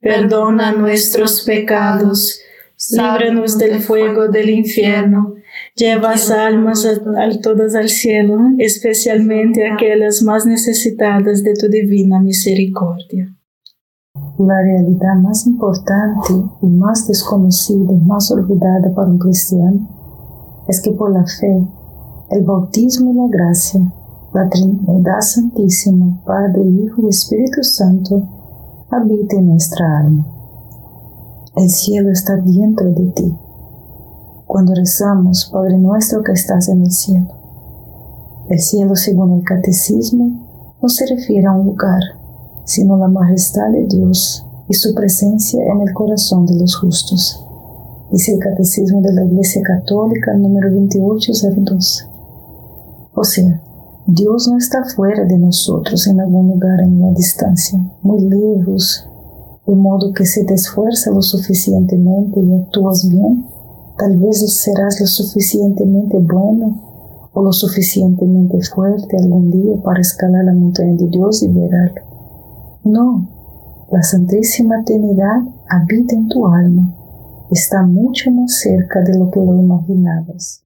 perdona nuestros pecados, líbranos del fuego del infierno, lleva almas a, todas al cielo, especialmente aquellas más necesitadas de tu divina misericordia. La realidad más importante y más desconocida y más olvidada para un cristiano es que por la fe, el bautismo y la gracia, la Trinidad Santísima, Padre, Hijo y Espíritu Santo, habita en nuestra alma. El cielo está dentro de ti. Cuando rezamos, Padre nuestro que estás en el cielo. El cielo, según el catecismo, no se refiere a un lugar, sino a la majestad de Dios y su presencia en el corazón de los justos. Dice el Catecismo de la Iglesia Católica número 2802. O sea, Dios no está fuera de nosotros en algún lugar en la distancia, muy lejos, de modo que si te esfuerzas lo suficientemente y actúas bien, tal vez serás lo suficientemente bueno o lo suficientemente fuerte algún día para escalar la montaña de Dios y verlo. No, la Santísima Trinidad habita en tu alma, está mucho más cerca de lo que lo imaginabas.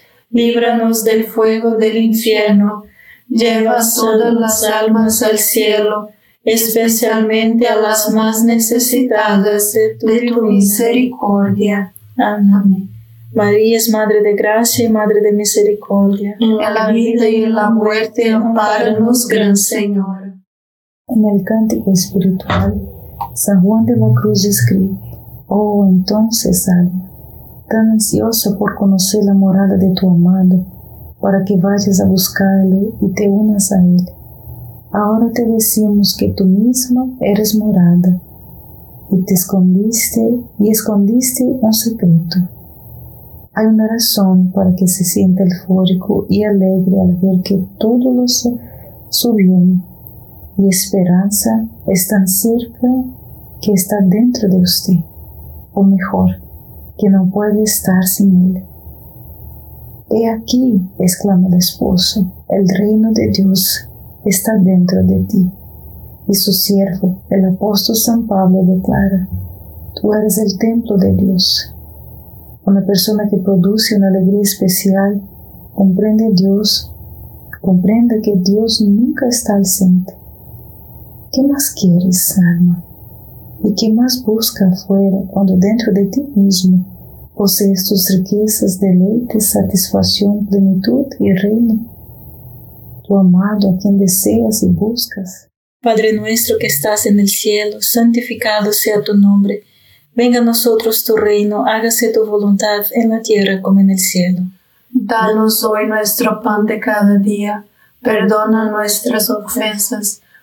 líbranos del fuego del infierno, lleva todas las almas al cielo, especialmente a las más necesitadas de tu, misericordia. Amén. María es Madre de Gracia y Madre de Misericordia. En la vida y en la muerte, amparanos, Gran Señor. En el cántico espiritual, San Juan de la Cruz escribe, Oh, entonces, alma, tan ansiosa por conocer la morada de tu amado, para que vayas a buscarlo y te unas a él. Ahora te decimos que tú misma eres morada y te escondiste y escondiste un secreto. Hay una razón para que se sienta eufórico y alegre al ver que todo lo su bien y esperanza están cerca que está dentro de usted, o mejor, que no puede estar sin él. He aquí, exclama el esposo, el reino de Dios está dentro de ti. Y su siervo, el apóstol San Pablo, declara, tú eres el templo de Dios. Una persona que produce una alegría especial comprende Dios, comprende que Dios nunca está ausente. ¿Qué más quieres, alma? ¿Y qué más busca afuera cuando dentro de ti mismo posees tus riquezas, deleites, satisfacción, plenitud y reino? tu amado a quien deseas y buscas. Padre nuestro que estás en el cielo, santificado sea tu nombre. Venga a nosotros tu reino, hágase tu voluntad en la tierra como en el cielo. Danos hoy nuestro pan de cada día, perdona nuestras ofensas,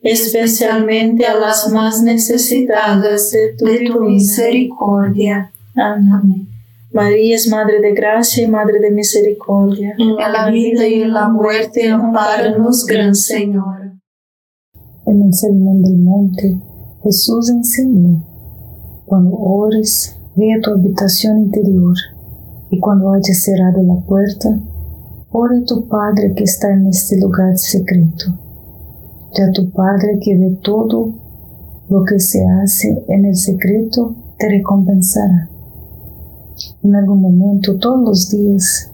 especialmente a las más necesitadas de tu, misericordia. Amén. María es Madre de Gracia y Madre de Misericordia. En la vida y en la muerte, amparanos, Gran Señor. En el sermón del monte, Jesús enseñó, cuando ores, ve a tu habitación interior y cuando hayas cerrado la puerta, ore a tu Padre que está en este lugar secreto. Ya tu Padre que ve todo lo que se hace en el secreto te recompensará. En algún momento, todos los días,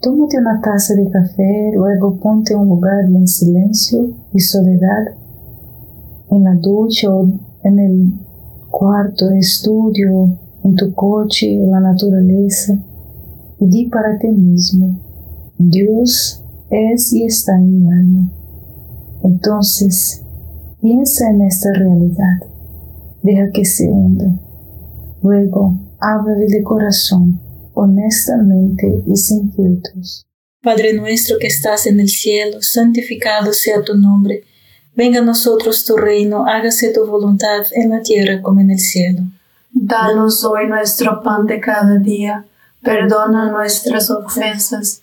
tómate una taza de café, luego ponte en un lugar en silencio y soledad, en la ducha o en el cuarto de estudio, en tu coche, en la naturaleza y di para ti mismo, Dios es y está en mi alma. Entonces, piensa en esta realidad, deja que se hunda. Luego, háblale de corazón, honestamente y sin filtros. Padre nuestro que estás en el cielo, santificado sea tu nombre. Venga a nosotros tu reino, hágase tu voluntad en la tierra como en el cielo. Danos hoy nuestro pan de cada día. Perdona nuestras ofensas,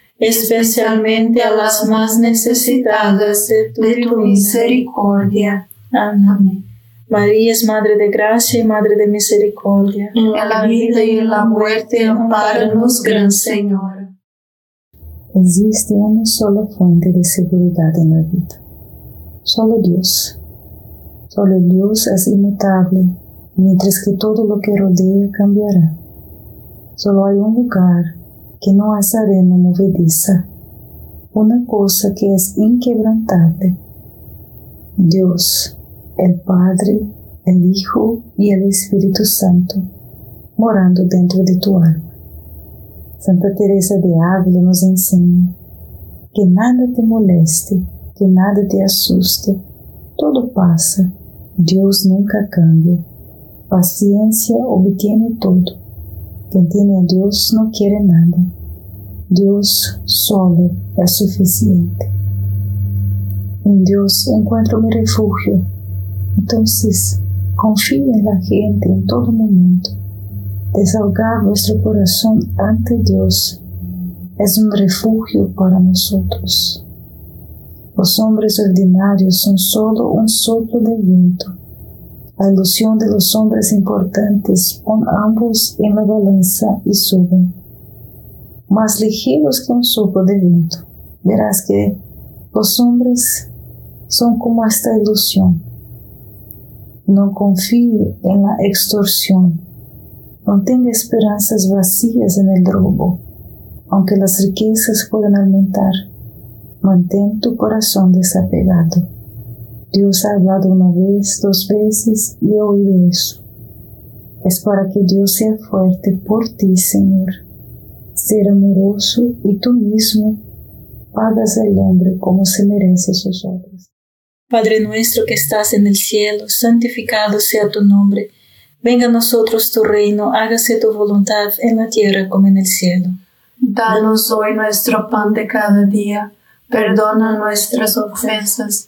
especialmente a las más necesitadas de tu, misericordia. Amén. María es Madre de Gracia y Madre de Misericordia. En la vida y en la muerte, amparanos, Gran Señora. Existe una sola fuente de seguridad en la vida. Solo Dios. Solo Dios es inmutable, mientras que todo lo que rodea cambiará. Solo hay un lugar que no es arena movediza, una cosa que es inquebrantable. Dios, el Padre, el Hijo y el Espíritu Santo, morando dentro de tu alma. Santa Teresa de Ávila nos enseña que nada te moleste, que nada te asuste, todo pasa, Dios nunca cambia, paciencia obtiene todo. Quien tiene a Dios no quiere nada. Dios solo es suficiente. En Dios encuentro mi refugio. Entonces, confíe en la gente en todo momento. Desahogar vuestro corazón ante Dios es un refugio para nosotros. Los hombres ordinarios son solo un soplo de viento. La ilusión de los hombres importantes pon ambos en la balanza y suben. Más ligeros que un soplo de viento. Verás que los hombres son como esta ilusión. No confíe en la extorsión. No tenga esperanzas vacías en el robo, aunque las riquezas puedan aumentar mantén tu corazón desapegado. Dios ha hablado una vez, dos veces y he oído eso. Es para que Dios sea fuerte por ti, Señor. Ser amoroso y tú mismo pagas al hombre como se merece sus obras. Padre nuestro que estás en el cielo, santificado sea tu nombre. Venga a nosotros tu reino, hágase tu voluntad en la tierra como en el cielo. Danos hoy nuestro pan de cada día Perdona nuestras ofensas,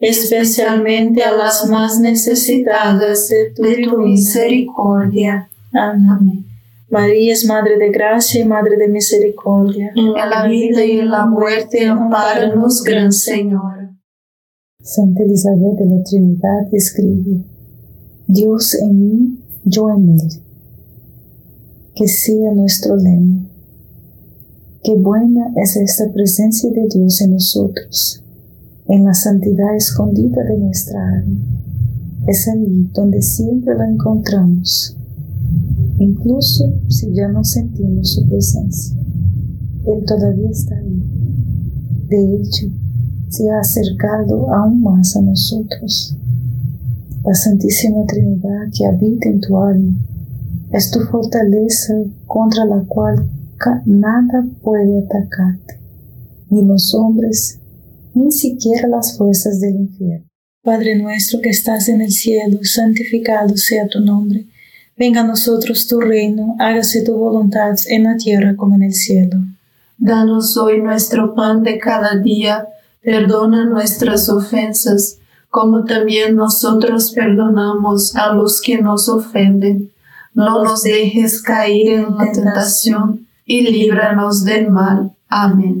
especialmente a las más necesitadas de tu, misericordia. Amén. María es Madre de Gracia y Madre de Misericordia. En la vida y en la muerte, amparanos, Gran Señora. Santa Elizabeth de la Trinidad escribe, Dios en mí, yo en él. Que sea nuestro lema. Qué buena es esta presencia de Dios en nosotros, en la santidad escondida de nuestra alma. Es allí donde siempre la encontramos incluso si ya no sentimos su presencia. Él todavía está ahí. De hecho, se ha acercado aún más a nosotros. La Santísima Trinidad que habita en tu alma es tu fortaleza contra la cual nada puede atacarte, ni los hombres, ni siquiera las fuerzas del infierno. Padre nuestro que estás en el cielo, santificado sea tu nombre Venga a nosotros tu reino, hágase tu voluntad en la tierra como en el cielo. Danos hoy nuestro pan de cada día, perdona nuestras ofensas, como también nosotros perdonamos a los que nos ofenden. No nos dejes caer en la tentación y líbranos del mal. Amén.